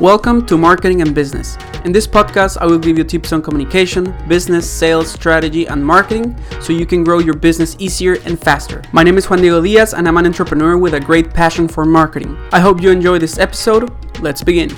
Welcome to Marketing and Business. In this podcast, I will give you tips on communication, business, sales, strategy, and marketing so you can grow your business easier and faster. My name is Juan Diego Diaz, and I'm an entrepreneur with a great passion for marketing. I hope you enjoy this episode. Let's begin.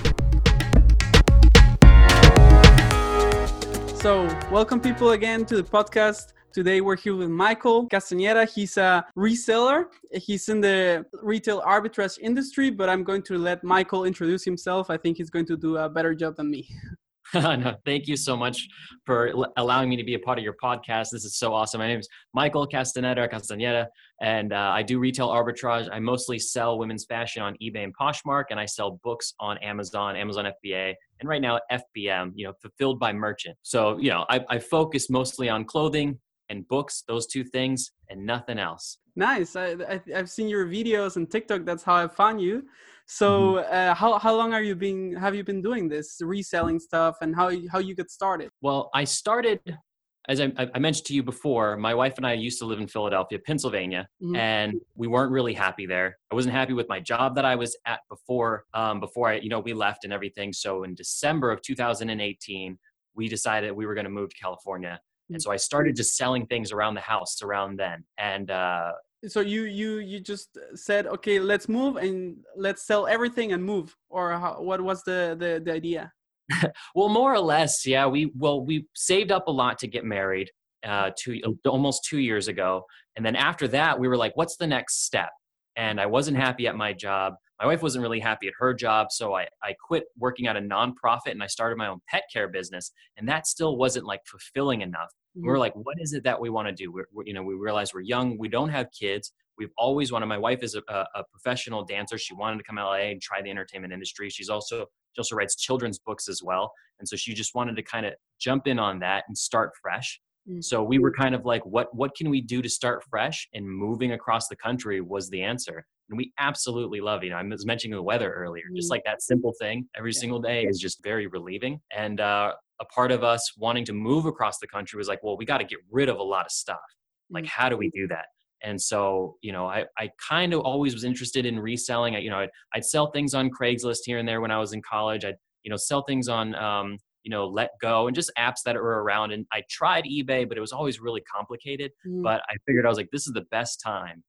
So, welcome people again to the podcast. Today we're here with Michael Castañeda. He's a reseller. He's in the retail arbitrage industry, but I'm going to let Michael introduce himself. I think he's going to do a better job than me. no, thank you so much for allowing me to be a part of your podcast. This is so awesome. My name is Michael Castaneda Castaneda, and uh, I do retail arbitrage. I mostly sell women's fashion on eBay and Poshmark, and I sell books on Amazon, Amazon FBA, and right now FBM, you know, fulfilled by merchant. So, you know, I, I focus mostly on clothing, and books, those two things, and nothing else. Nice. I, I have seen your videos on TikTok. That's how I found you. So mm-hmm. uh, how how long are you being have you been doing this reselling stuff and how how you get started? Well, I started as I, I, mentioned to you before, my wife and I used to live in Philadelphia, Pennsylvania, mm-hmm. and we weren't really happy there. I wasn't happy with my job that I was at before, um, before I, you know, we left and everything. So in December of 2018, we decided we were going to move to California. And mm. so I started just selling things around the house around then. And uh, so you you you just said, okay, let's move and let's sell everything and move, or how, what was the the, the idea? well, more or less, yeah. We well we saved up a lot to get married uh, two almost two years ago, and then after that, we were like, what's the next step? And I wasn't happy at my job. My wife wasn't really happy at her job, so I, I quit working at a nonprofit and I started my own pet care business. And that still wasn't like fulfilling enough. Mm-hmm. We're like, what is it that we want to do? We're, we're, you know, we realize we're young, we don't have kids. We've always wanted. My wife is a, a, professional dancer. She wanted to come to LA and try the entertainment industry. She's also she also writes children's books as well, and so she just wanted to kind of jump in on that and start fresh. Mm-hmm. So we were kind of like, what what can we do to start fresh? And moving across the country was the answer. And we absolutely love. You know, I was mentioning the weather earlier. Just mm-hmm. like that simple thing every yeah. single day is just very relieving. And uh, a part of us wanting to move across the country was like, well, we got to get rid of a lot of stuff. Like, how do we do that? And so, you know, I, I kind of always was interested in reselling. I, you know, I'd, I'd sell things on Craigslist here and there when I was in college. I'd, you know, sell things on, um, you know, Let Go and just apps that were around. And I tried eBay, but it was always really complicated. Mm. But I figured I was like, this is the best time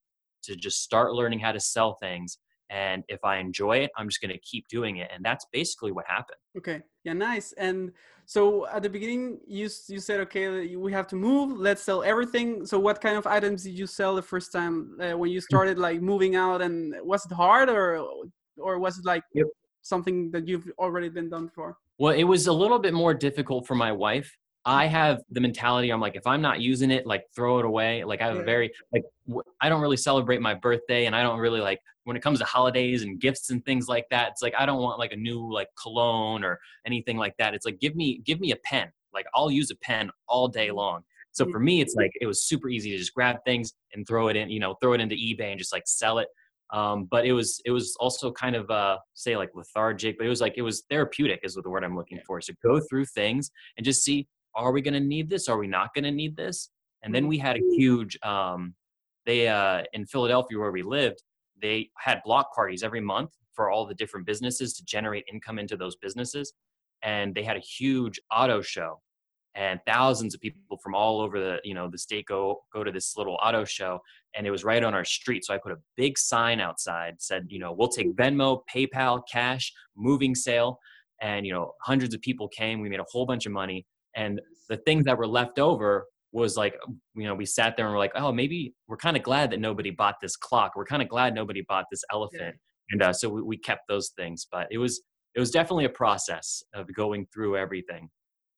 to just start learning how to sell things and if i enjoy it i'm just going to keep doing it and that's basically what happened okay yeah nice and so at the beginning you you said okay we have to move. Let's sell everything. So what kind of items did you sell the first time uh, when you mm. started like moving out? And was it hard or or was it like yep. something that you've already been done for? Well it was a little bit more difficult for my wife. I have the mentality I'm like if I'm not using it like throw it away. Like I have a very like I don't really celebrate my birthday and I don't really like when it comes to holidays and gifts and things like that it's like I don't want like a new like cologne or anything like that it's like give me give me a pen like I'll use a pen all day mm-hmm. long so for me it's like it was super easy to just grab things and throw it in you know throw it into eBay and just like sell it um, but it was it was also kind of uh, say like lethargic but it was like it was therapeutic is what the word i'm looking for so go through things and just see are we going to need this? Are we not going to need this? And then we had a mm-hmm. huge, um, they, uh, in Philadelphia where we lived, they had block parties every month for all the different businesses to generate income into those businesses. And they had a huge auto show and thousands of people from all over the, you know, the state go, go to this little auto show. And it was right on our street. So I put a big sign outside said, you know, we'll take Venmo, PayPal, cash, moving sale. And, you know, hundreds of people came. We made a whole bunch of money and the things that were left over was like you know we sat there and we're like oh maybe we're kind of glad that nobody bought this clock. We're kind of glad nobody bought this elephant. Yeah. and uh, so we, we kept those things but it was it was definitely a process of going through everything.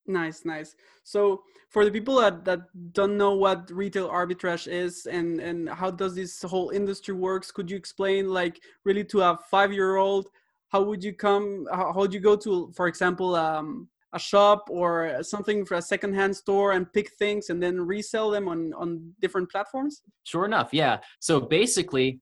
Nice nice. So for the people that, that don't know what retail arbitrage is and and how does this whole industry works could you explain like really to a five year old how would you come how would you go to for example um, a shop or something for a secondhand store and pick things and then resell them on on different platforms sure enough yeah so basically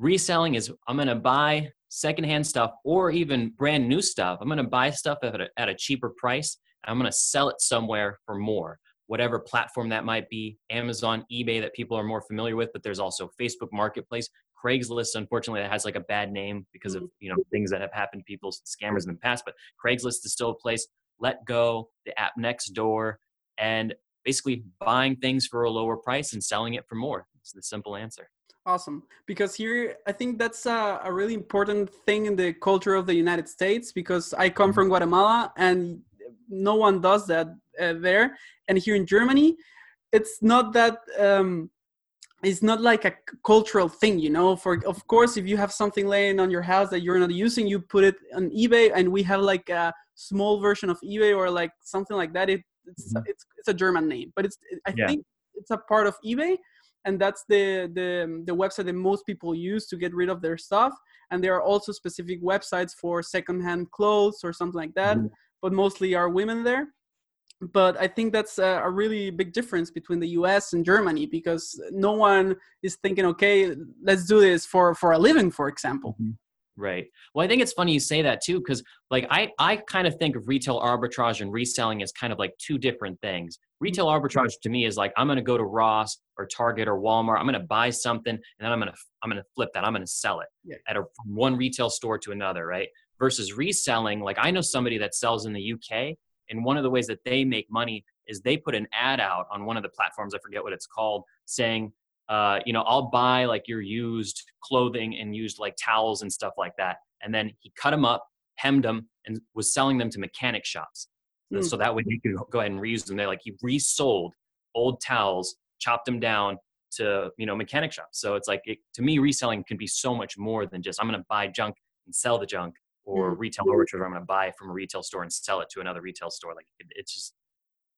reselling is i'm going to buy secondhand stuff or even brand new stuff i'm going to buy stuff at a, at a cheaper price i'm going to sell it somewhere for more whatever platform that might be amazon ebay that people are more familiar with but there's also facebook marketplace Craigslist, unfortunately, that has like a bad name because of Mm-hmm. you know things that have happened to people, scammers in the past. But Craigslist is still a place. Let go, the app Nextdoor, and basically buying things for a lower price and selling it for more. It's the simple answer. Awesome. Because here, I think that's a, a, really important thing in the culture of the United States because I come from Guatemala and no one does that uh, there. And here in Germany, it's not that. Um, it's not like a cultural thing, you know. For of course, if you have something laying on your house that you're not using, you put it on eBay, and we have like a small version of eBay or like something like that. It, it's mm-hmm. it's it's a German name, but it's I yeah. think it's a part of eBay, and that's the the the website that most people use to get rid of their stuff. And there are also specific websites for secondhand clothes or something like that, mm-hmm. but mostly are women there. But I think that's a, a really big difference between the U.S. and Germany because no one is thinking, okay, let's do this for for a living, for example. Mm-hmm. Right. Well, I think it's funny you say that too, because like I, I kind of think of retail arbitrage and reselling as kind of like two different things. Retail arbitrage to me is like I'm going to go to Ross or Target or Walmart. I'm going to buy something and then I'm going to I'm going to flip that. I'm going to sell it yeah. at a, from one retail store to another, right? Versus reselling, like I know somebody that sells in the UK, and one of the ways that they make money is they put an ad out on one of the platforms. I forget what it's called, saying uh, you know, I'll buy like your used clothing and used like towels and stuff like that. And then he cut them up, hemmed them, and was selling them to mechanic shops. Mm. So that way he could go ahead and reuse them. They're like he resold old towels, chopped them down to you know mechanic shops. So it's like it, to me, reselling can be so much more than just I'm going to buy junk and sell the junk, or mm. retail arbitrage. I'm going to buy it from a retail store and sell it to another retail store. Like it, it's just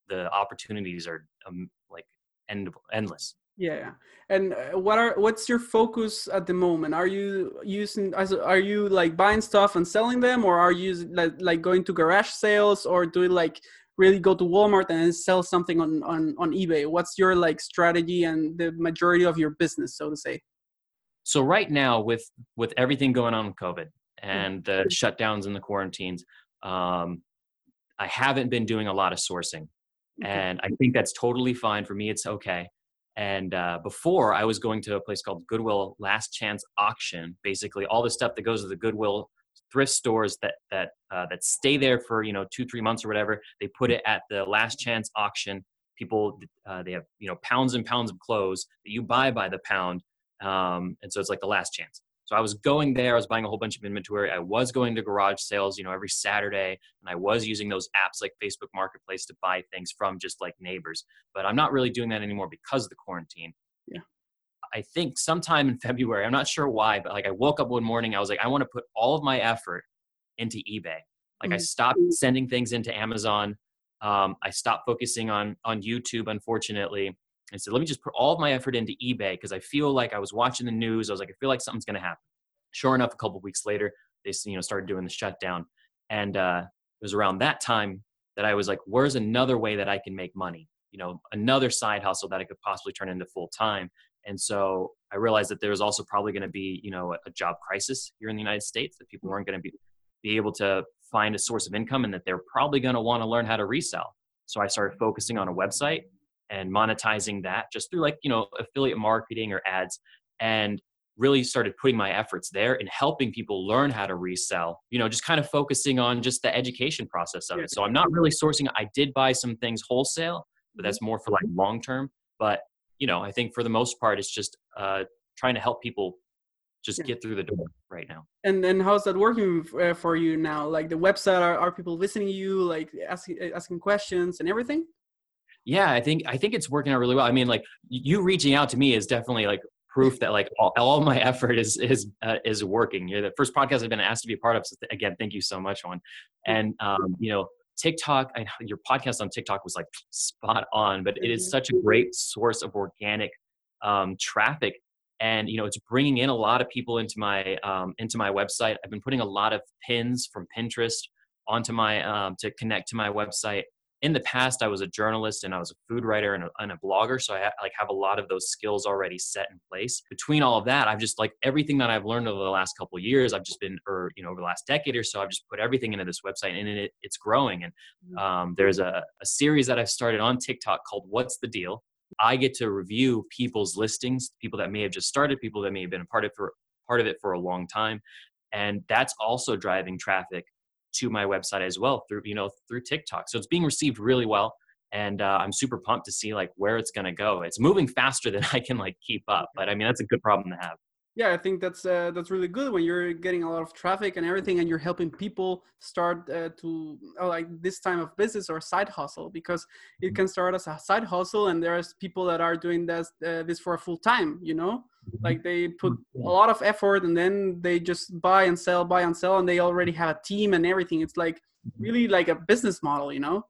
the opportunities are um, like end, endless yeah and what are what's your focus at the moment are you using are you like buying stuff and selling them or are you like, like going to garage sales or do you like really go to walmart and sell something on on on ebay what's your like strategy and the majority of your business so to say so right now with with everything going on with covid and the shutdowns and the quarantines um i haven't been doing a lot of sourcing and i think that's totally fine for me it's okay and uh, before, I was going to a place called Goodwill Last Chance Auction. Basically, all the stuff that goes to the Goodwill thrift stores that that uh, that stay there for you know two three months or whatever. They put it at the Last Chance Auction. People uh, they have you know pounds and pounds of clothes that you buy by the pound, um, and so it's like the last chance. So I was going there, I was buying a whole bunch of inventory. I was going to garage sales, you know, every Saturday, and I was using those apps like Facebook Marketplace to buy things from just like neighbors. But I'm not really doing that anymore because of the quarantine. Yeah. I think sometime in February, I'm not sure why, but like I woke up one morning, I was like, I want to put all of my effort into eBay. Like mm-hmm. I stopped sending things into Amazon. Um, I stopped focusing on on YouTube, unfortunately. I said, let me just put all of my effort into eBay because I feel like I was watching the news. I was like, I feel like something's going to happen. Sure enough, a couple weeks later, they you know started doing the shutdown, and uh, it was around that time that I was like, where's another way that I can make money? You know, another side hustle that I could possibly turn into full time. And so I realized that there was also probably going to be, you know, a job crisis here in the United States that people weren't going to be be able to find a source of income and that they're probably going to want to learn how to resell. So I started focusing on a website and monetizing that just through like you know affiliate marketing or ads and really started putting my efforts there and helping people learn how to resell you know just kind of focusing on just the education process of it. So i'm not really sourcing i did buy some things wholesale but that's more for like long term. But you know i think for the most part it's just uh, trying to help people just yeah. get through the door right now. And and how's that working uh, for you now? Like the website are, are people listening to you like asking asking questions and everything yeah i think i think it's working out really well. I mean like you reaching out to me is definitely like proof that like all, all my effort is is uh, is working. You're the first podcast i've been asked to be a part of so again thank you so much Juan and um, you know tiktok I, know your podcast on tiktok was like spot on but it is such a great source of organic um, traffic. And you know it's bringing in a lot of people into my um, into my website. I've been putting a lot of pins from pinterest onto my um, to connect to my website in the past i was a journalist and i was a food writer and a, and a blogger so i ha- like have a lot of those skills already set in place. Between all of that i've just like everything that i've learned over the last couple of years i've just been or you know over the last decade or so i've just put everything into this website and it, it's growing. And mm-hmm. um, there's a, a series that i've started on tiktok called what's the deal? I get to review people's listings, people that may have just started, people that may have been a part of for part of it for a long time, and that's also driving traffic to my website as well through you know through TikTok. So it's being received really well, and uh, I'm super pumped to see like where it's gonna go. It's moving faster than I can like keep up, but I mean that's a good problem to have yeah i think that's uh, that's really good when you're getting a lot of traffic and everything and you're helping people start uh, to uh, like this time of business or side hustle because it mm-hmm. can start as a side hustle and there's people that are doing this uh, this for a full time you know mm-hmm. like they put a lot of effort and then they just buy and sell buy and sell and they already have a team and everything it's like mm-hmm. really like a business model you know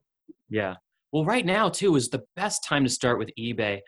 yeah well right now too is the best time to start with ebay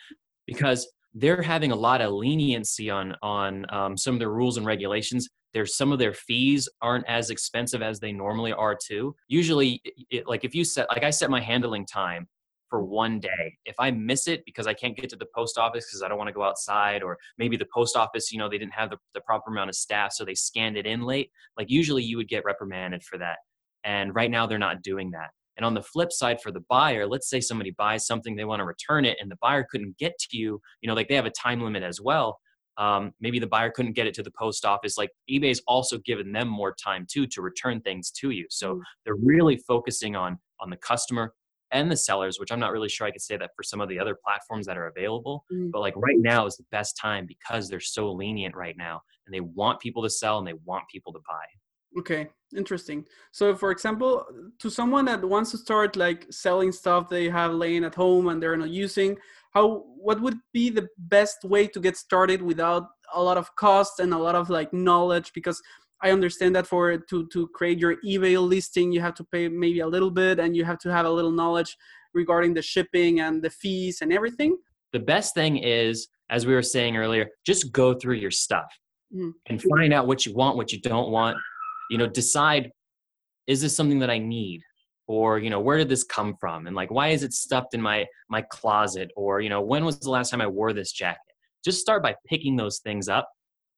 because they're having a lot of leniency on on um, some of their rules and regulations. There's some of their fees aren't as expensive as they normally are too. Usually, it, like if you set like I set my handling time for one day. If I miss it because I can't get to the post office because I don't want to go outside, or maybe the post office, you know, they didn't have the, the proper amount of staff, so they scanned it in late. Like usually, you would get reprimanded for that. And right now, they're not doing that. And on the flip side, for the buyer, let's say somebody buys something, they want to return it, and the buyer couldn't get to you, you know, like they have a time limit as well. Um, maybe the buyer couldn't get it to the post office. Like eBay's also given them more time too to return things to you. So mm. they're really focusing on on the customer and the sellers, which I'm not really sure I could say that for some of the other platforms that are available. Mm. But like right now is the best time because they're so lenient right now, and they want people to sell and they want people to buy. Okay, interesting. So, for example, to someone that wants to start like selling stuff they have laying at home and they're not using, how what would be the best way to get started without a lot of cost and a lot of like knowledge? Because I understand that for to to create your eBay listing, you have to pay maybe a little bit, and you have to have a little knowledge regarding the shipping and the fees and everything. The best thing is, as we were saying earlier, just go through your stuff mm-hmm. and find out what you want, what you don't want you know decide is this something that i need? Or you know where did this come from? And like why is it stuffed in my my closet? Or you know when was the last time i wore this jacket? Just start by picking those things up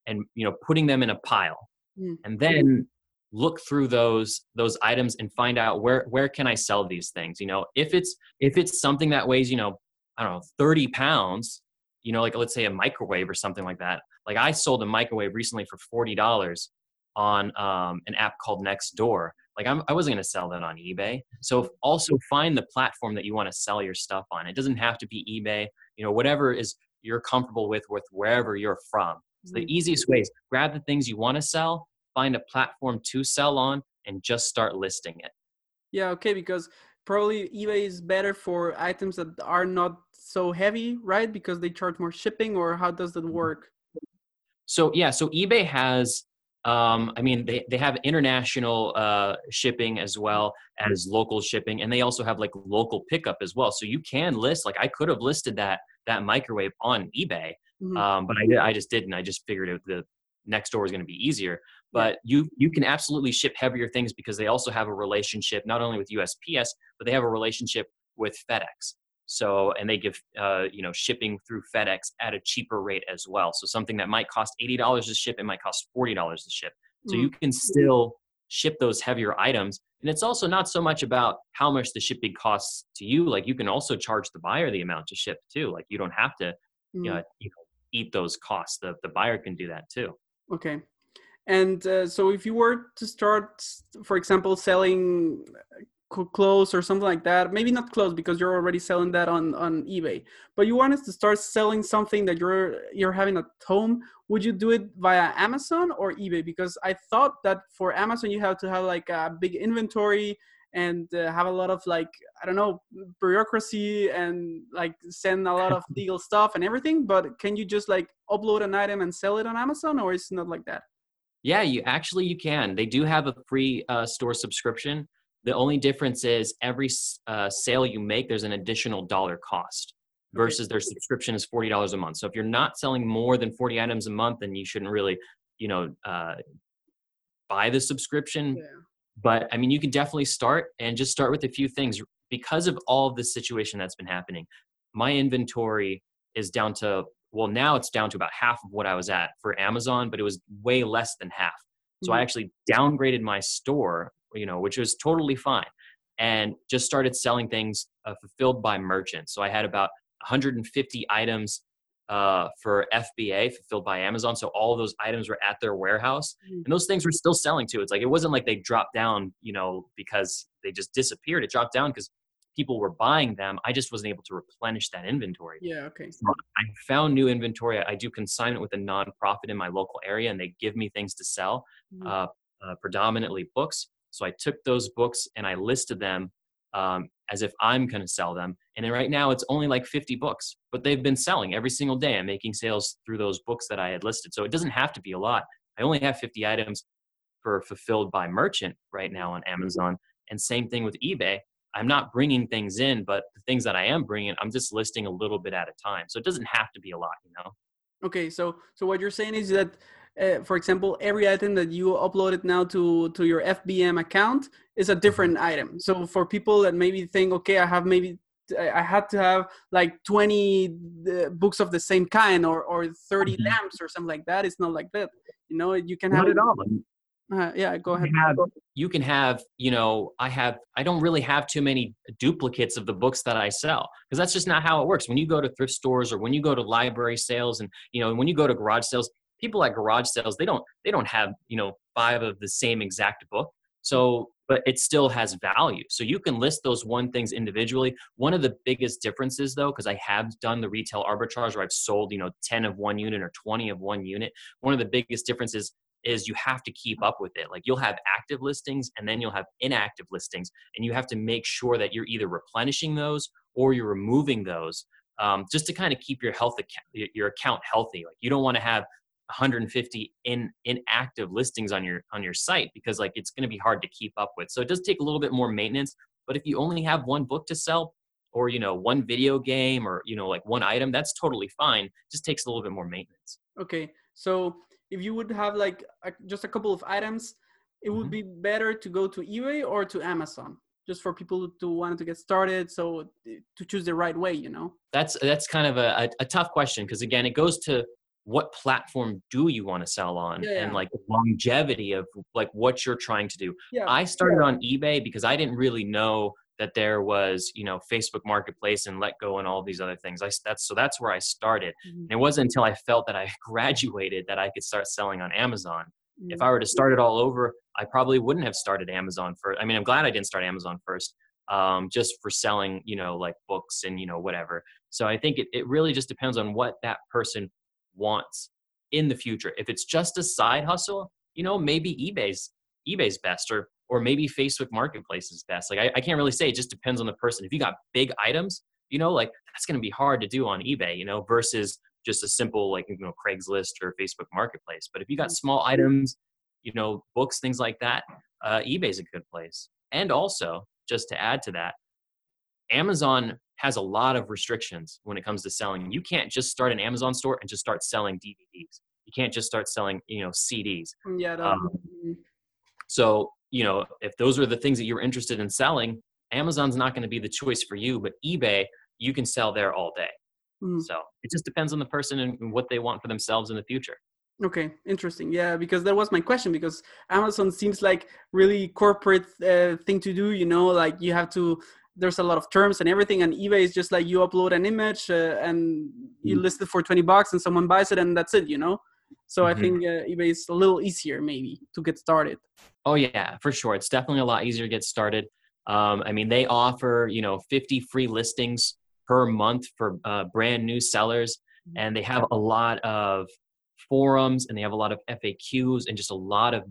and you know putting them in a pile. Mm. and then look through those those items and find out where where can i sell these things? You know if it's if it's something that weighs you know i don't know 30 pounds you know like let's say a microwave or something like that. Like i sold a microwave recently for $40 on um, an app called Nextdoor. Like I'm, I wasn't going to sell that on eBay. So also find the platform that you want to sell your stuff on. It doesn't have to be eBay. You know, whatever is you're comfortable with, with wherever you're from. So the mm-hmm. easiest way is grab the things you want to sell, find a platform to sell on, and just start listing it. Yeah, okay, because probably eBay is better for items that are not so heavy, right? Because they charge more shipping, or how does that mm-hmm. work? So yeah, so eBay has um, I mean, they, they have international uh, shipping as well as local shipping, and they also have like local pickup as well. So you can list like I could have listed that that microwave on eBay, mm-hmm. um, but I I just didn't. I just figured it, the Nextdoor was going to be easier. But you you can absolutely ship heavier things because they also have a relationship not only with USPS, but they have a relationship with FedEx. So, and they give, uh, you know, shipping through FedEx at a cheaper rate as well. So something that might cost $80 to ship, it might cost $40 to ship. So mm-hmm. you can still ship those heavier items. And it's also not so much about how much the shipping costs to you. Like you can also charge the buyer the amount to ship too. Like you don't have to, mm-hmm. you, know, you know, eat those costs. The, the buyer can do that too. Okay. And uh, so if you were to start, for example, selling clothes or something like that. Maybe not clothes because you're already selling that on on ebay. But you wanted to start selling something that you're you're having at home would you do it via amazon or ebay? Because i thought that for amazon you have to have like a big inventory and uh, have a lot of like i don't know bureaucracy and like send a lot of legal stuff and everything. But can you just like upload an item and sell it on amazon or it's not like that? Yeah you actually you can. They do have a free uh, store subscription the only difference is every uh, sale you make, there's an additional dollar cost versus their subscription is $40 a month. So if you're not selling more than 40 items a month, then you shouldn't really, you know, uh, buy the subscription. Yeah. But I mean, you can definitely start and just start with a few things because of all of this situation that's been happening. My inventory is down to, well, now it's down to about half of what I was at for Amazon, but it was way less than half. So mm-hmm. I actually downgraded my store you know, which was totally fine. And just started selling things uh, fulfilled by merchants. So I had about 150 items uh, for FBA fulfilled by Amazon. So all those items were at their warehouse, mm-hmm. and those things were still selling too. It's like it wasn't like they dropped down, you know, because they just disappeared. It dropped down because people were buying them. I just wasn't able to replenish that inventory. Yeah, okay. So I found new inventory. I do consignment with a nonprofit in my local area, and they give me things to sell, mm-hmm. uh, uh, predominantly books. So I took those books and I listed them um, as if I'm going to sell them. And right now it's only like 50 books, but they've been selling every single day. I'm making sales through those books that I had listed. So it doesn't have to be a lot. I only have 50 items for fulfilled by merchant right now on Amazon. And same thing with eBay. I'm not bringing things in, but the things that I am bringing, I'm just listing a little bit at a time. So it doesn't have to be a lot, you know. Okay, so so what you're saying is that uh, for example, every item that you uploaded now to to your FBM account is a mm-hmm. different item. So for people that maybe think, okay, I have maybe I had to have like 20 uh, books of the same kind or or 30 mm-hmm. lamps or something like that. It's not like that. You know, you can have not at all. Uh, yeah, go ahead. You, have, you can have, you know, I have, I don't really have too many duplicates of the books that I sell because that's just not how it works. When you go to thrift stores or when you go to library sales and, you know, when you go to garage sales, people at garage sales they don't they don't have you know five of the same exact book. So but it still has value. So you can list those one things individually. One of the biggest differences though because i have done the retail arbitrage where i've sold you know 10 of one unit or 20 of one unit one of the biggest differences is you have to keep up with it. Like you'll have active listings and then you'll have inactive listings and you have to make sure that you're either replenishing those or you're removing those um, just to kind of keep your health account, your account healthy. Like you don't want to have 150 in inactive listings on your on your site because like it's going to be hard to keep up with. So it does take a little bit more maintenance but if you only have one book to sell or you know one video game or you know like one item that's totally fine. It just takes a little bit more maintenance. Okay so if you would have like a, just a couple of items it would mm-hmm. be better to go to ebay or to amazon just for people to want to get started so to choose the right way you know? That's that's kind of a, a, a tough question because again it goes to what platform do you want to sell on yeah, yeah. and like longevity of like what you're trying to do yeah, i started on ebay because i didn't really know that there was you know facebook marketplace and let go and all these other things i that's so that's where i started mm-hmm. and it wasn't until i felt that i graduated that i could start selling on amazon mm-hmm. if i were to start it all over i probably wouldn't have started amazon first i mean i'm glad i didn't start amazon first um, just for selling you know like books and you know whatever so i think it, it really just depends on what that person wants in the future. If it's just a side hustle, you know, maybe eBay's eBay's best or or maybe Facebook Marketplace is best. Like I, I can't really say. It just depends on the person. If you got big items, you know, like that's going to be hard to do on eBay, you know, versus just a simple like you know Craigslist or Facebook Marketplace. But if you got small items, you know, books, things like that, uh, eBay's a good place. And also, just to add to that, Amazon has a lot of restrictions when it comes to selling. You can't just start an Amazon store and just start selling DVDs. You can't just start selling, you know, CDs. Yeah. Um, so, you know, if those are the things that you're interested in selling, Amazon's not going to be the choice for you, but eBay, you can sell there all day. Mm. So it just depends on the person and what they want for themselves in the future. Okay, interesting. Yeah, because that was my question. Because Amazon seems like really corporate uh, thing to do. You know, like you have to there's a lot of terms and everything and ebay is just like you upload an image uh, and you mm-hmm. list it for 20 bucks and someone buys it and that's it you know so mm-hmm. i think uh, ebay is a little easier maybe to get started oh yeah for sure it's definitely a lot easier to get started um, i mean they offer you know 50 free listings per month for uh, brand new sellers mm-hmm. and they have a lot of forums and they have a lot of faqs and just a lot of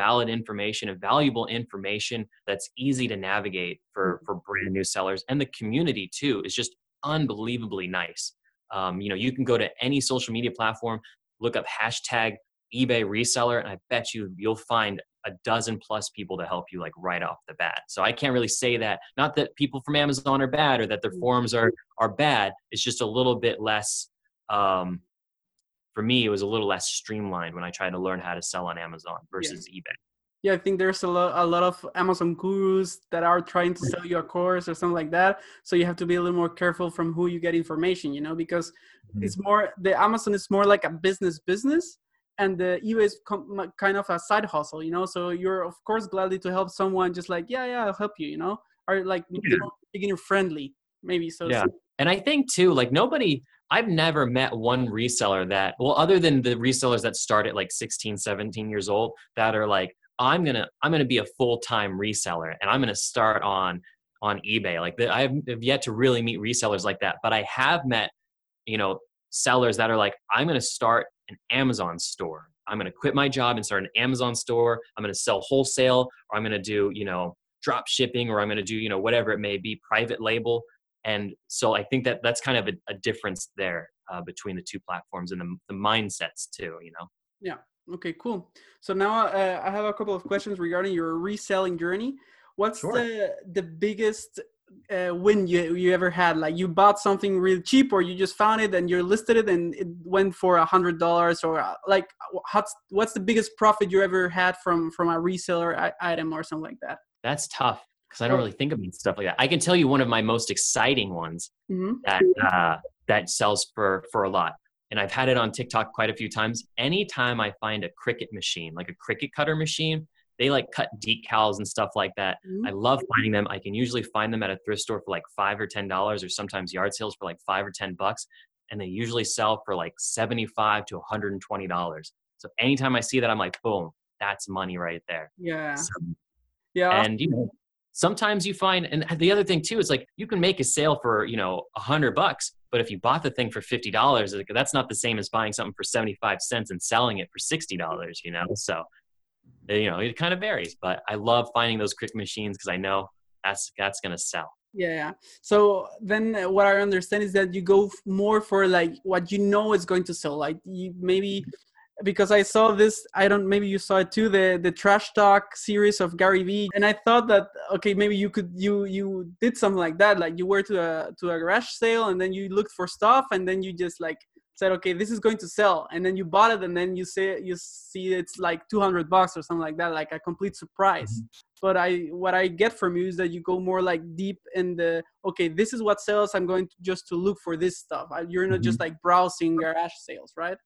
valid information and valuable information that's easy to navigate for mm-hmm. for brand new sellers and the community too is just unbelievably nice um, you know you can go to any social media platform look up hashtag ebay reseller and i bet you you'll find a dozen plus people to help you like right off the bat so i can't really say that not that people from amazon are bad or that their mm-hmm. forums are are bad it's just a little bit less um, for me, it was a little less streamlined when I tried to learn how to sell on Amazon versus yeah. eBay. Yeah, I think there's a lot, a lot of Amazon gurus that are trying to sell you a course or something like that. So you have to be a little more careful from who you get information, you know, because mm-hmm. it's more the Amazon is more like a business business, and the eBay is com- kind of a side hustle, you know. So you're of course gladly to help someone, just like yeah, yeah, I'll help you, you know, or like yeah. beginner friendly, maybe. So yeah And I think too, like nobody, I've never met one reseller that, well, other than the resellers that start at like 16, 17 years old, that are like, I'm gonna, I'm gonna be a full time reseller, and I'm gonna start on on eBay. Like the, I have yet to really meet resellers like that, but I have met, you know, sellers that are like, I'm gonna start an Amazon store. I'm gonna quit my job and start an Amazon store. I'm gonna sell wholesale, or I'm gonna do, you know, drop shipping, or I'm gonna do, you know, whatever it may be, private label and so i think that that's kind of a, a difference there uh, between the two platforms and the, the mindsets too you know? Yeah. Okay cool. So now uh, i have a couple of questions regarding your reselling journey. What's sure. the the biggest uh, win you you ever had? Like you bought something really cheap or you just found it and you listed it and it went for a hundred dollars or uh, like what's what's the biggest profit you ever had from from a reseller item or something like that? That's tough because I don't really think about stuff like that. I can tell you one of my most exciting ones mm-hmm. that uh, that sells for for a lot, and I've had it on TikTok quite a few times. Anytime I find a Cricut machine, like a Cricut cutter machine, they like cut decals and stuff like that. Mm-hmm. I love finding them. I can usually find them at a thrift store for like five or ten dollars, or sometimes yard sales for like five or ten bucks, and they usually sell for like seventy five to one hundred and twenty dollars. So anytime I see that, I'm like, boom, that's money right there. Yeah. So, yeah. And you know, sometimes you find and the other thing too is like you can make a sale for you know a hundred bucks but if you bought the thing for fifty dollars that's not the same as buying something for 75 cents and selling it for sixty dollars you know? So eh, you know it kind of varies but i love finding those Cricut machines because i know that's that's going to sell. Yeah. So then what i understand is that you go more for like what you know is going to sell like you maybe because I saw this. I don't. Maybe you saw it too. The the trash talk series of Gary Vee, and I thought that okay, maybe you could you you did something like that. Like you were to a to a garage sale, and then you looked for stuff, and then you just like said, okay, this is going to sell, and then you bought it, and then you say you see it's like two hundred bucks or something like that, like a complete surprise. Mm-hmm. But I what I get from you is that you go more like deep in the okay, this is what sells. I'm going to just to look for this stuff. You're not mm-hmm. just like browsing garage sales, right?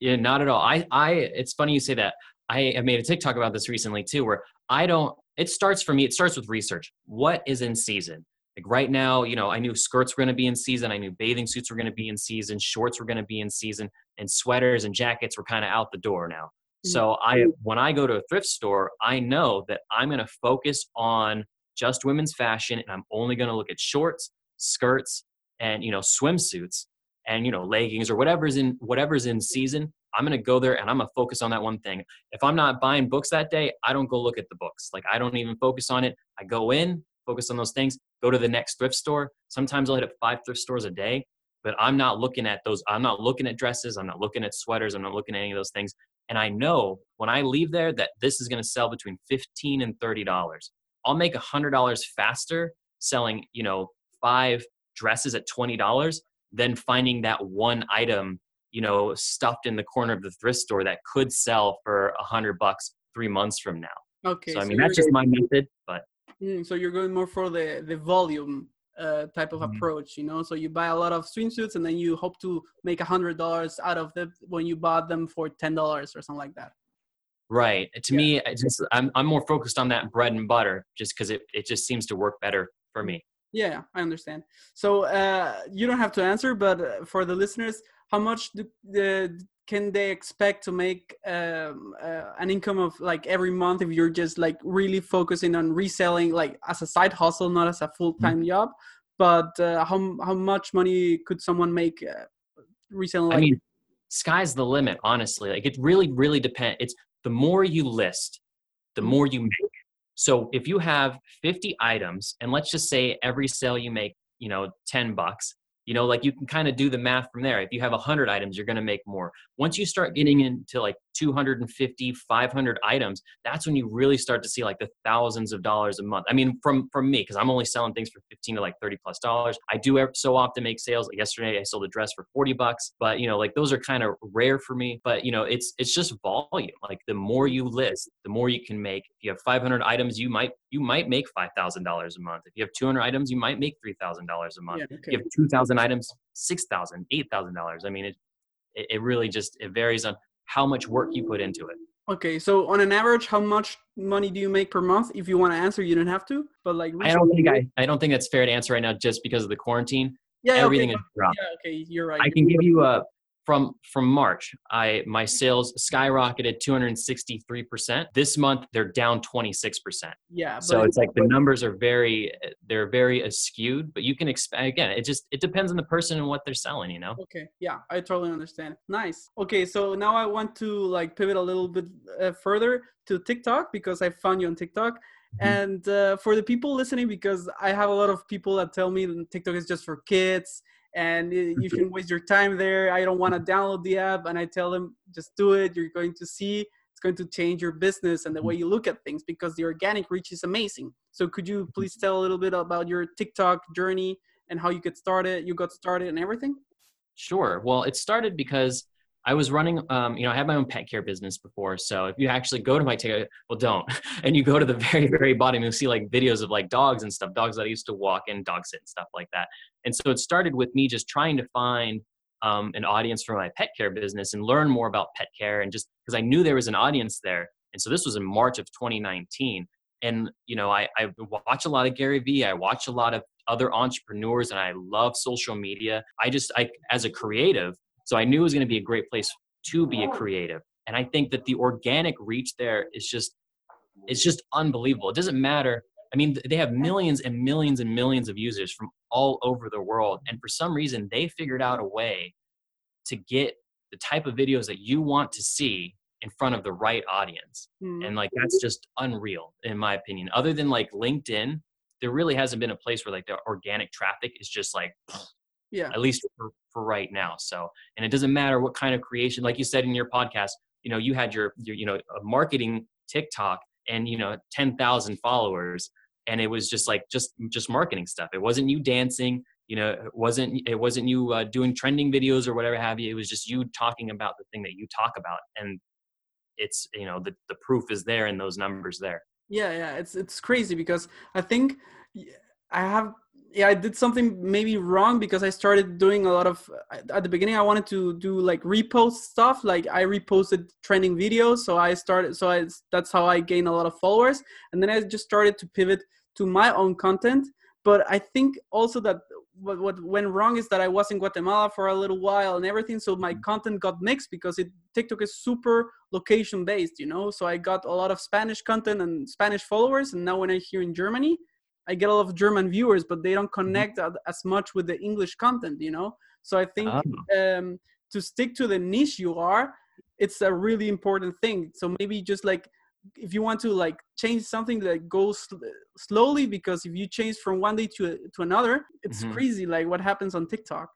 Yeah, not at all. I, I, it's funny you say that. I have made a TikTok about this recently too, where I don't, it starts for me, it starts with research. What is in season? Like right now, you know, I knew skirts were going to be in season. I knew bathing suits were going to be in season. Shorts were going to be in season and sweaters and jackets were kind of out the door now. Mm-hmm. So I, when I go to a thrift store, I know that I'm going to focus on just women's fashion and I'm only going to look at shorts, skirts, and, you know, swimsuits and you know leggings or whatever's in whatever's in season i'm going to go there and i'm going to focus on that one thing. If i'm not buying books that day i don't go look at the books. Like i don't even focus on it. I go in focus on those things go to the next thrift store. Sometimes i'll hit up five thrift stores a day but i'm not looking at those i'm not looking at dresses i'm not looking at sweaters i'm not looking at any of those things. And i know when i leave there that this is going to sell between 15 and 30 dollars. I'll make a hundred dollars faster selling you know five dresses at twenty dollars than finding that one item you know stuffed in the corner of the thrift store that could sell for a hundred bucks three months from now. Okay so i mean so that's just my method but mm, so you're going more for the the volume uh, type of mm-hmm. approach you know? So you buy a lot of swimsuits and then you hope to make a hundred dollars out of them when you bought them for ten dollars or something like that. Right. To yeah. me just I'm, I'm more focused on that bread and butter just because it, it just seems to work better for me yeah, I understand. So uh, you don't have to answer, but uh, for the listeners, how much do, uh, can they expect to make um, uh, an income of like every month if you're just like really focusing on reselling, like as a side hustle, not as a full time mm-hmm. job? But uh, how how much money could someone make uh, reselling? Like- I mean, sky's the limit. Honestly, like it really, really depends. It's the more you list, the more you make so if you have 50 items, and let's just say every sale you make, you know, 10 bucks, you know like you can kind of do the math from there. If you have 100 items you're going to make more. Once you start getting into like 250 500 items that's when you really start to see like the thousands of dollars a month. I mean from from me because i'm only selling things for 15 to like 30 plus dollars. I do so often make sales. Like yesterday i sold a dress for 40 bucks but you know like those are kind of rare for me. But you know it's it's just volume. Like the more you list the more you can make. If you have 500 items you might you might make $5000 a month. If you have 200 items you might make $3000 a month. Yeah, okay. if you have 2000 items, six thousand, eight thousand dollars. I mean, it it really just it varies on how much work you put into it. Okay, so on an average, how much money do you make per month? If you want to answer, you don't have to. But like, I don't think I, I don't think that's fair to answer right now, just because of the quarantine. Yeah, everything okay, has dropped. Yeah, okay, you're right. I can give you a from from March, I my sales skyrocketed 263 percent. This month they're down 26 percent. Yeah. So it's like the numbers are very they're very skewed, but you can expect again. It just it depends on the person and what they're selling. You know. Okay. Yeah, I totally understand. Nice. Okay, so now I want to like pivot a little bit uh, further to TikTok because I found you on TikTok. Mm-hmm. And uh, for the people listening, because I have a lot of people that tell me that TikTok is just for kids and you shouldn't waste your time there. I don't want to download the app. And I tell them, just do it. You're going to see it's going to change your business and the way mm-hmm. you look at things because the organic reach is amazing. So could you mm-hmm. please tell a little bit about your TikTok journey and how you get started, you got started and everything? Sure. Well, it started because I was running, um, you know, I had my own pet care business before. So if you actually go to my TikTok, well, don't, and you go to the very, very bottom, you'll see like videos of like dogs and stuff, dogs that I used to walk and dog sit and stuff like that. And so it started with me just trying to find um, an audience for my pet care business and learn more about pet care and just because I knew there was an audience there. And so this was in March of 2019. And, you know, I, I watch a lot of Gary Vee. I watch a lot of other entrepreneurs and I love social media. I just, I, as a creative, so I knew it was going to be a great place to be a creative. And I think that the organic reach there is just it's just unbelievable. It doesn't matter. I mean, they have millions and millions and millions of users from all over the world. And for some reason, they figured out a way to get the type of videos that you want to see in front of the right audience. Mm. And like that's just unreal in my opinion. Other than like LinkedIn, there really hasn't been a place where like the organic traffic is just like yeah. at least for, for right now so and it doesn't matter what kind of creation like you said in your podcast you know you had your, your you know marketing tiktok and you know 10,000 followers and it was just like just just marketing stuff. It wasn't you dancing you know it wasn't it wasn't you uh, doing trending videos or whatever have you it was just you talking about the thing that you talk about and it's you know the, the proof is there and those numbers there. Yeah yeah it's it's crazy because i think i have yeah i did something maybe wrong because i started doing a lot of at the beginning i wanted to do like repost stuff like i reposted trending videos so i started so i that's how i gained a lot of followers and then i just started to pivot to my own content but i think also that what, what went wrong is that i was in guatemala for a little while and everything so my mm. content got mixed because it tiktok is super location based you know so i got a lot of spanish content and spanish followers and now when i'm here in germany I get a lot of German viewers, but they don't mm-hmm. connect mm-hmm. as much with the English content, you know. So I think oh. um, to stick to the niche you are, it's a really important thing. So maybe just like if you want to like change something that goes sl- slowly, because if you change from one day to to another, it's mm-hmm. crazy. Like what happens on TikTok.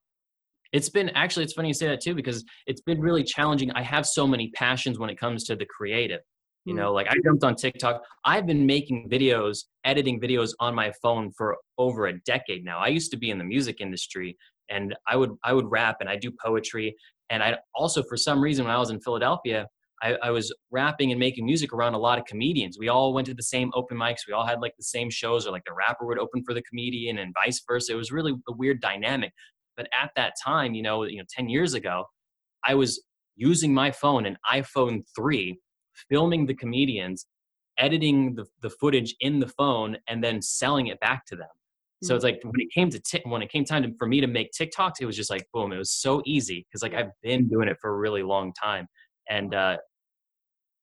It's been actually it's funny you say that too because it's been really challenging. I have so many passions when it comes to the creative you mm. know, like I jumped on TikTok. I've been making videos, editing videos on my phone for over a decade now. I used to be in the music industry and I would I would rap and I do poetry. And I also for some reason when I was in Philadelphia, I, I, was rapping and making music around a lot of comedians. We all went to the same open mics. We all had like the same shows, or like the rapper would open for the comedian, and vice versa. It was really a weird dynamic. But at that time, you know, you know, ten years ago, I was using my phone, an iPhone three, filming the comedians, editing the, the footage in the phone, and then selling it back to them. So it's like when it came to t- when it came time to, for me to make TikToks, it was just like boom, it was so easy because like I've been doing it for a really long time, and uh,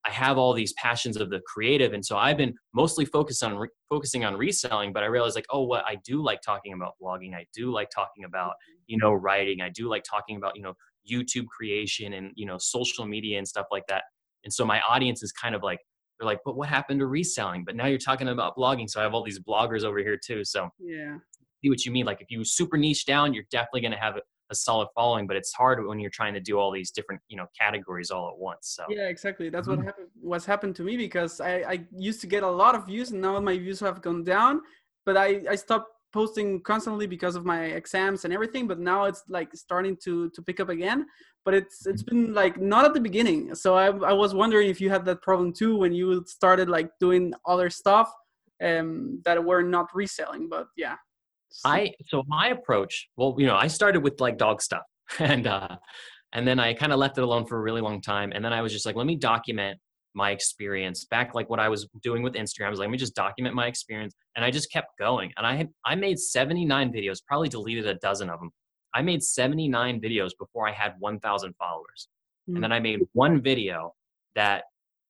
I have all these passions of the creative, and so I've been mostly focused on re- focusing on reselling. But I realized like, oh, what I do like talking about blogging, I do like talking about you know writing, I do like talking about you know YouTube creation and you know social media and stuff like that. And so my audience is kind of like, they're like, but what happened to reselling? But now you're talking about blogging. So I have all these bloggers over here too. So yeah, see what you mean. Like if you super niche down, you're definitely going to have a, a, solid following, but it's hard when you're trying to do all these different, you know, categories all at once. So yeah, exactly. That's mm-hmm. what happened. What's happened to me because I, I used to get a lot of views and now my views have gone down, but I, I stopped posting constantly because of my exams and everything but now it's like starting to to pick up again. But it's it's been like not at the beginning. So i, I was wondering if you had that problem too when you started like doing other stuff um that were not reselling but yeah. I so my approach well you know i started with like dog stuff. And uh and then i kind of left it alone for a really long time and then i was just like let me document my experience back like what I was doing with Instagram. I was like, let me just document my experience. And I just kept going. And I had I made 79 videos, probably deleted a dozen of them. I made 79 videos before I had 1,000 followers. Mm-hmm. And mm. then I made one video that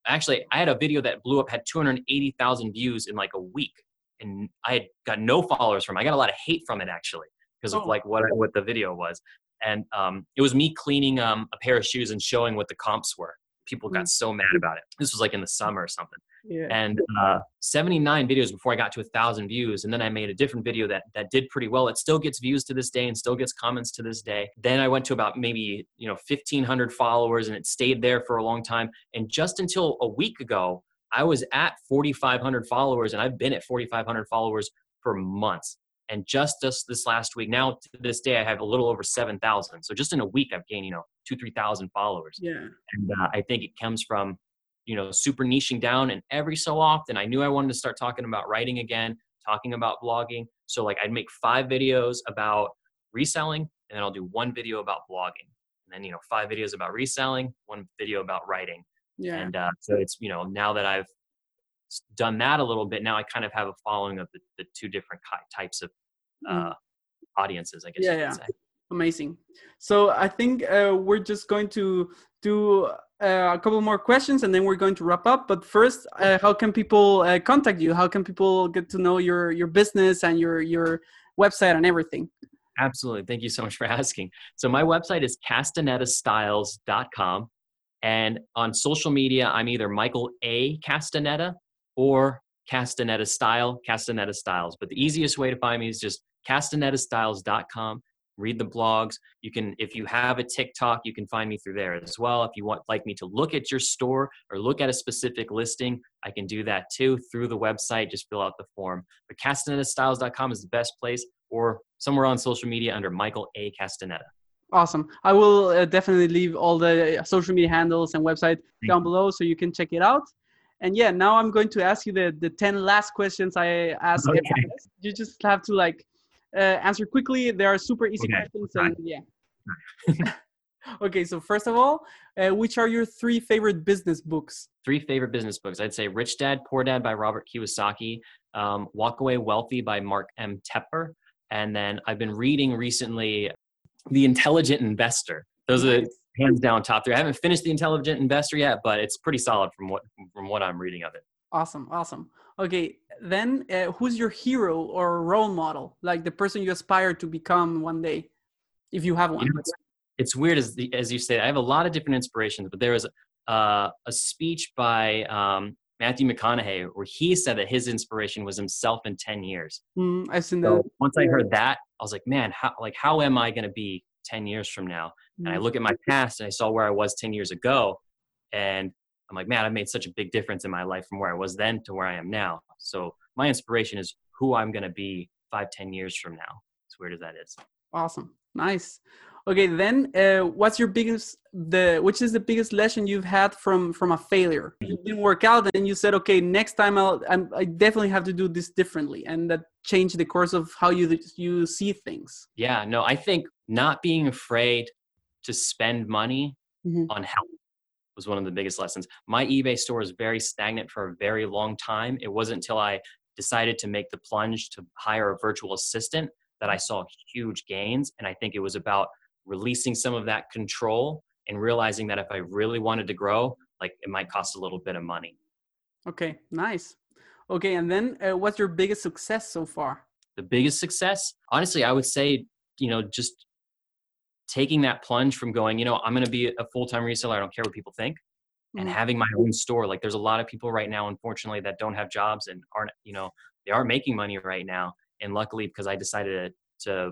actually I had a video that blew up, had 280,000 views in like a week. And I had got no followers from it. I got a lot of hate from it actually because oh. of like what what the video was. And um, it was me cleaning um, a pair of shoes and showing what the comps were people got mm. so mad about it. This was like in the summer or something. Yeah. And uh, 79 videos before I got to a thousand views. And then I made a different video that that did pretty well. It still gets views to this day and still gets comments to this day. Then I went to about maybe you know 1,500 followers and it stayed there for a long time. And just until a week ago, I was at 4,500 followers, and I've been at 4,500 followers for months. And just this, this last week, now to this day, I have a little over 7,000. So just in a week, I've gained, you know, two, 3,000 followers. Yeah. And uh, I think it comes from, you know, super niching down. And every so often, I knew I wanted to start talking about writing again, talking about blogging. So like I'd make five videos about reselling, and then I'll do one video about blogging. And then, you know, five videos about reselling, one video about writing. Yeah. And uh, so it's, you know, now that I've done that a little bit, now I kind of have a following of the, the two different types of. Uh, audiences, I guess yeah, yeah. Say. Amazing. So I think uh, we're just going to do uh, a couple more questions and then we're going to wrap up. But first, uh, how can people uh, contact you? How can people get to know your your business and your your website and everything? Absolutely. Thank you so much for asking. So my website is castanettastyles.com. And on social media, I'm either Michael A. Castanetta or Castanetta Style, Castanetta Styles. But the easiest way to find me is just castanettastyles.com. Read the blogs. You can, if you have a TikTok, you can find me through there as well. If you want like me to look at your store or look at a specific listing, I can do that too through the website. Just fill out the form. But castanettastyles.com is the best place, or somewhere on social media under Michael A. Castanetta. Awesome. I will uh, definitely leave all the social media handles and website Thank down below so you can check it out. And yeah, now I'm going to ask you the the ten last questions I ask. Okay. You just have to like uh, answer quickly. They are super easy okay. questions, and yeah. okay, so first of all, uh, which are your three favorite business books? Three favorite business books. I'd say Rich Dad Poor Dad by Robert Kiyosaki, um, Walk Away Wealthy by Mark M. Tepper, and then I've been reading recently The Intelligent Investor. Those are hands down top three. I haven't finished The Intelligent Investor yet, but it's pretty solid from what from what I'm reading of it. Awesome, awesome. Okay, then uh, who's your hero or role model? Like the person you aspire to become one day, if you have one. You know, it's, it's, weird as the, as you say. I have a lot of different inspirations, but there was uh, a speech by um, Matthew McConaughey where he said that his inspiration was himself in ten years. Mm, I've seen so that. Once I heard that, I was like, man, how like how am I going to be 10 years from now. And I mm. look at my past and I saw where I was 10 years ago. And I'm like, man, I've made such a big difference in my life from where I was then to where I am now. So my inspiration is who I'm going to be five, 10 years from now. As weird as that is. Awesome. Nice. Okay. Then uh, what's your biggest, the, which is the biggest lesson you've had from, from a failure? It didn't work out and you said, okay, next time I'll, I'm, I definitely have to do this differently. And that changed the course of how you, you see things. Yeah, no, I think not being afraid to spend money mm-hmm. on health was one of the biggest lessons. My eBay store was very stagnant for a very long time. It wasn't until I decided to make the plunge to hire a virtual assistant that I saw huge gains. And I think it was about releasing some of that control and realizing that if I really wanted to grow, like it might cost a little bit of money. Okay, nice. Okay, and then uh, what's your biggest success so far? The biggest success, honestly, I would say, you know, just taking that plunge from going, you know, I'm going to be a full time reseller. I don't care what people think. Mm-hmm. And having my own store. Like there's a lot of people right now, unfortunately, that don't have jobs and aren't, you know, they aren't making money right now. And luckily, because I decided to, to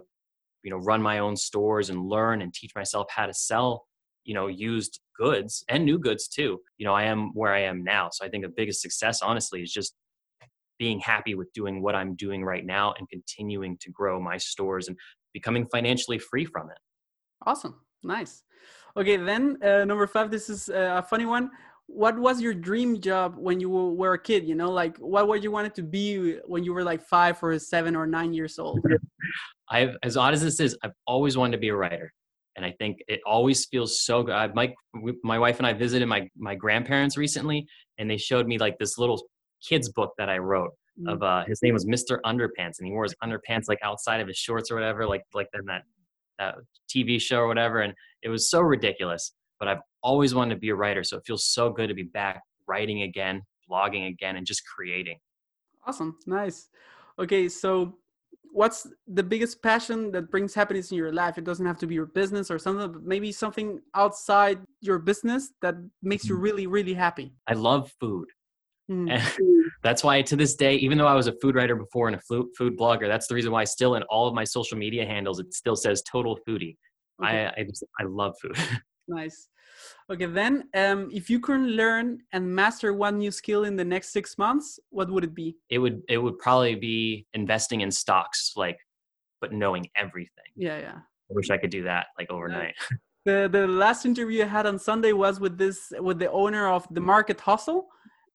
you know, run my own stores and learn and teach myself how to sell, you know, used goods and new goods too. You know, I am where I am now. So I think the biggest success, honestly, is just being happy with doing what I'm doing right now and continuing to grow my stores and becoming financially free from it. Awesome. Nice. Okay, then uh, number five, this is uh, a funny one. What was your dream job when you were a kid? You know, like what would you wanted to be when you were like five or seven or nine years old? I've, as odd as this is, I've always wanted to be a writer. and I think it always feels so good. I, my my wife and I visited my my grandparents recently, and they showed me like this little kids book that I wrote mm. of uh, his name was Mr. Underpants, and he wore his underpants like outside of his shorts or whatever, like like in that that TV show or whatever, and it was so ridiculous. But I've always wanted to be a writer, so it feels so good to be back writing again, blogging again, and just creating. Awesome, nice. Okay, so what's the biggest passion that brings happiness in your life? It doesn't have to be your business or something, but maybe something outside your business that makes you mm-hmm. really, really happy. I love food. Mm. That's why to this day, even though I was a food writer before and a food blogger, that's the reason why still in all of my social media handles, it still says total foodie. Okay. I, I, just, I love food. nice. Okay, then um, if you could learn and master one new skill in the next six months, what would it be? It would it would probably be investing in stocks, like, but knowing everything. Yeah, yeah. I wish I could do that like overnight. Yeah. The the last interview I had on Sunday was with this with the owner of the Market Hustle.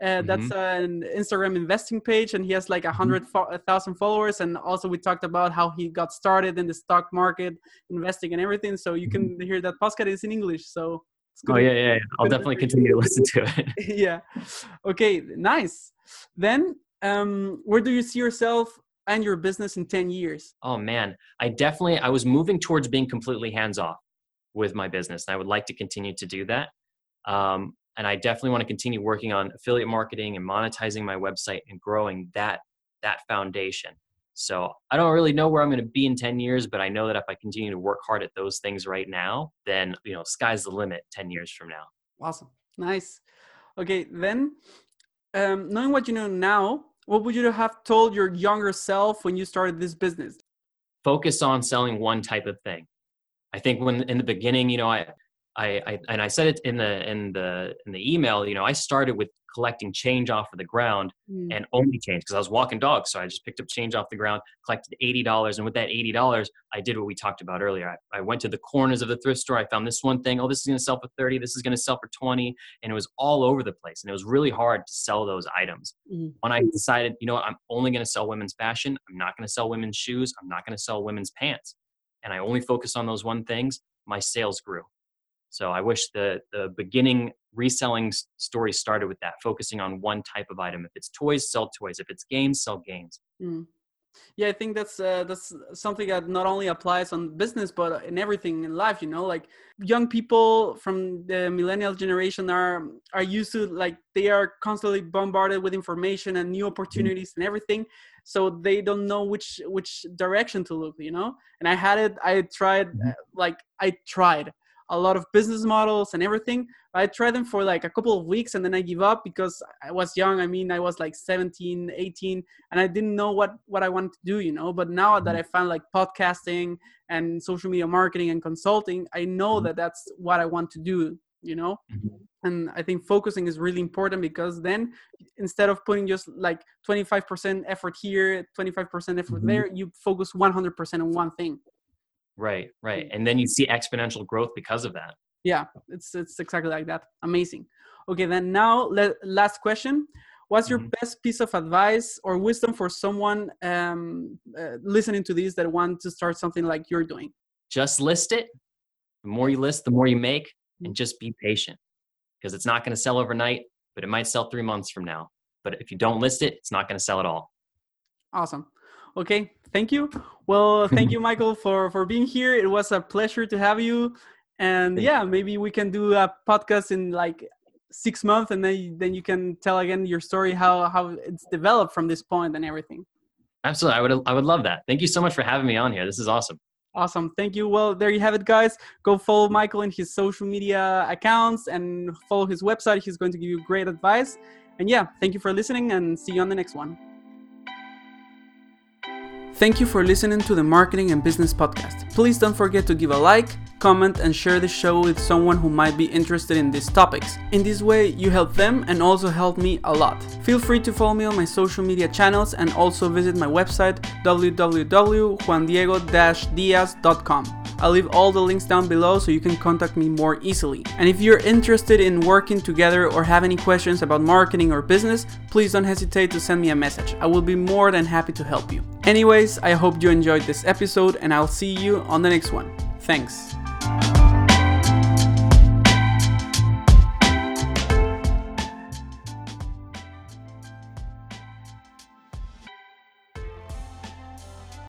Uh, that's mm-hmm. an Instagram investing page, and he has like a mm-hmm. hundred thousand followers. And also, we talked about how he got started in the stock market, investing and everything. So you can mm-hmm. hear that podcast is in English. So oh yeah, yeah, yeah. I'll definitely continue to listen to it. yeah. Okay. Nice. Then, um, where do you see yourself and your business in ten years? Oh man, I definitely I was moving towards being completely hands off with my business, and I would like to continue to do that. Um, and I definitely want to continue working on affiliate marketing and monetizing my website and growing that that foundation. So I don't really know where I'm going to be in 10 years, but I know that if I continue to work hard at those things right now, then you know, sky's the limit 10 years from now. Awesome. Nice. Okay, then um, knowing what you know now, what would you have told your younger self when you started this business? Focus on selling one type of thing. I think when in the beginning, you know, I I, I, and I said it in the in the in the email. You know, I started with collecting change off of the ground mm. and only change because I was walking dogs. So I just picked up change off the ground, collected eighty dollars, and with that eighty dollars, I did what we talked about earlier. I, I, went to the corners of the thrift store. I found this one thing. Oh, this is going to sell for thirty. This is going to sell for twenty, and it was all over the place. And it was really hard to sell those items. Mm. When I decided, you know what, I'm only going to sell women's fashion. I'm not going to sell women's shoes. I'm not going to sell women's pants. And I only focus on those one things. My sales grew so I wish the the beginning reselling story started with that, focusing on one type of item. If it's toys, sell toys. If it's games, sell games. Mm. Yeah, I think that's uh, that's something that not only applies on business but in everything in life. You know, like young people from the millennial generation are are used to like they are constantly bombarded with information and new mm-hmm. opportunities mm. and everything so they don't know which which direction to look you know and i had it i tried mm-hmm. uh, like i tried a lot of business models and everything. I tried them for like a couple of weeks and then I give up because I was young. I mean, I was like 17, 18, and I didn't know what what I wanted to do, you know. But now that mm-hmm. I found like podcasting and social media marketing and consulting, I know mm-hmm. that that's what I want to do, you know. Mm-hmm. And I think focusing is really important because then instead of putting just like 25% effort here, 25% effort there, you focus 100% on one thing. Right, right. And then you see exponential growth because of that. Yeah, it's it's exactly like that. Amazing. Okay, then now let, last question. What's your mm-hmm. best piece of advice or wisdom for someone um, uh, listening to this that want to start something like you're doing? Just list it. The more you list, the more you make, mm-hmm. and just be patient because it's not going to sell overnight, but it might sell three months from now. But if you don't list it, it's not going to sell at all. Awesome. Okay, thank you. Well, thank you, Michael, for for being here. It was a pleasure to have you. And thank yeah, maybe we can do a podcast in like six months, and then then you can tell again your story, how how it's developed from this point and everything. Absolutely, I would I would love that. Thank you so much for having me on here. This is awesome. Awesome. Thank you. Well, there you have it, guys. Go follow Michael in his social media accounts and follow his website. He's going to give you great advice. And yeah, thank you for listening and see you on the next one. Thank you for listening to the Marketing and Business Podcast. Please don't forget to give a like, comment, and share the show with someone who might be interested in these topics. In this way, you help them and also help me a lot. Feel free to follow me on my social media channels and also visit my website www.juandiego-diaz.com. I'll leave all the links down below so you can contact me more easily. And if you're interested in working together or have any questions about marketing or business, please don't hesitate to send me a message. I will be more than happy to help you. Anyways, I hope you enjoyed this episode and I'll see you on the next one. Thanks you